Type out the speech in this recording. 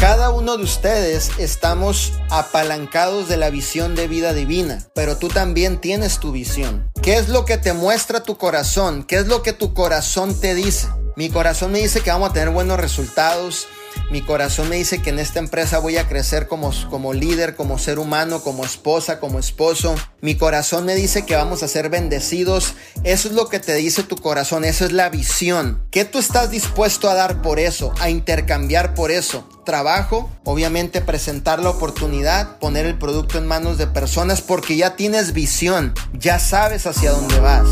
Cada uno de ustedes estamos apalancados de la visión de vida divina, pero tú también tienes tu visión. ¿Qué es lo que te muestra tu corazón? ¿Qué es lo que tu corazón te dice? Mi corazón me dice que vamos a tener buenos resultados. Mi corazón me dice que en esta empresa voy a crecer como, como líder, como ser humano, como esposa, como esposo. Mi corazón me dice que vamos a ser bendecidos. Eso es lo que te dice tu corazón, eso es la visión. ¿Qué tú estás dispuesto a dar por eso, a intercambiar por eso? Trabajo, obviamente presentar la oportunidad, poner el producto en manos de personas porque ya tienes visión, ya sabes hacia dónde vas.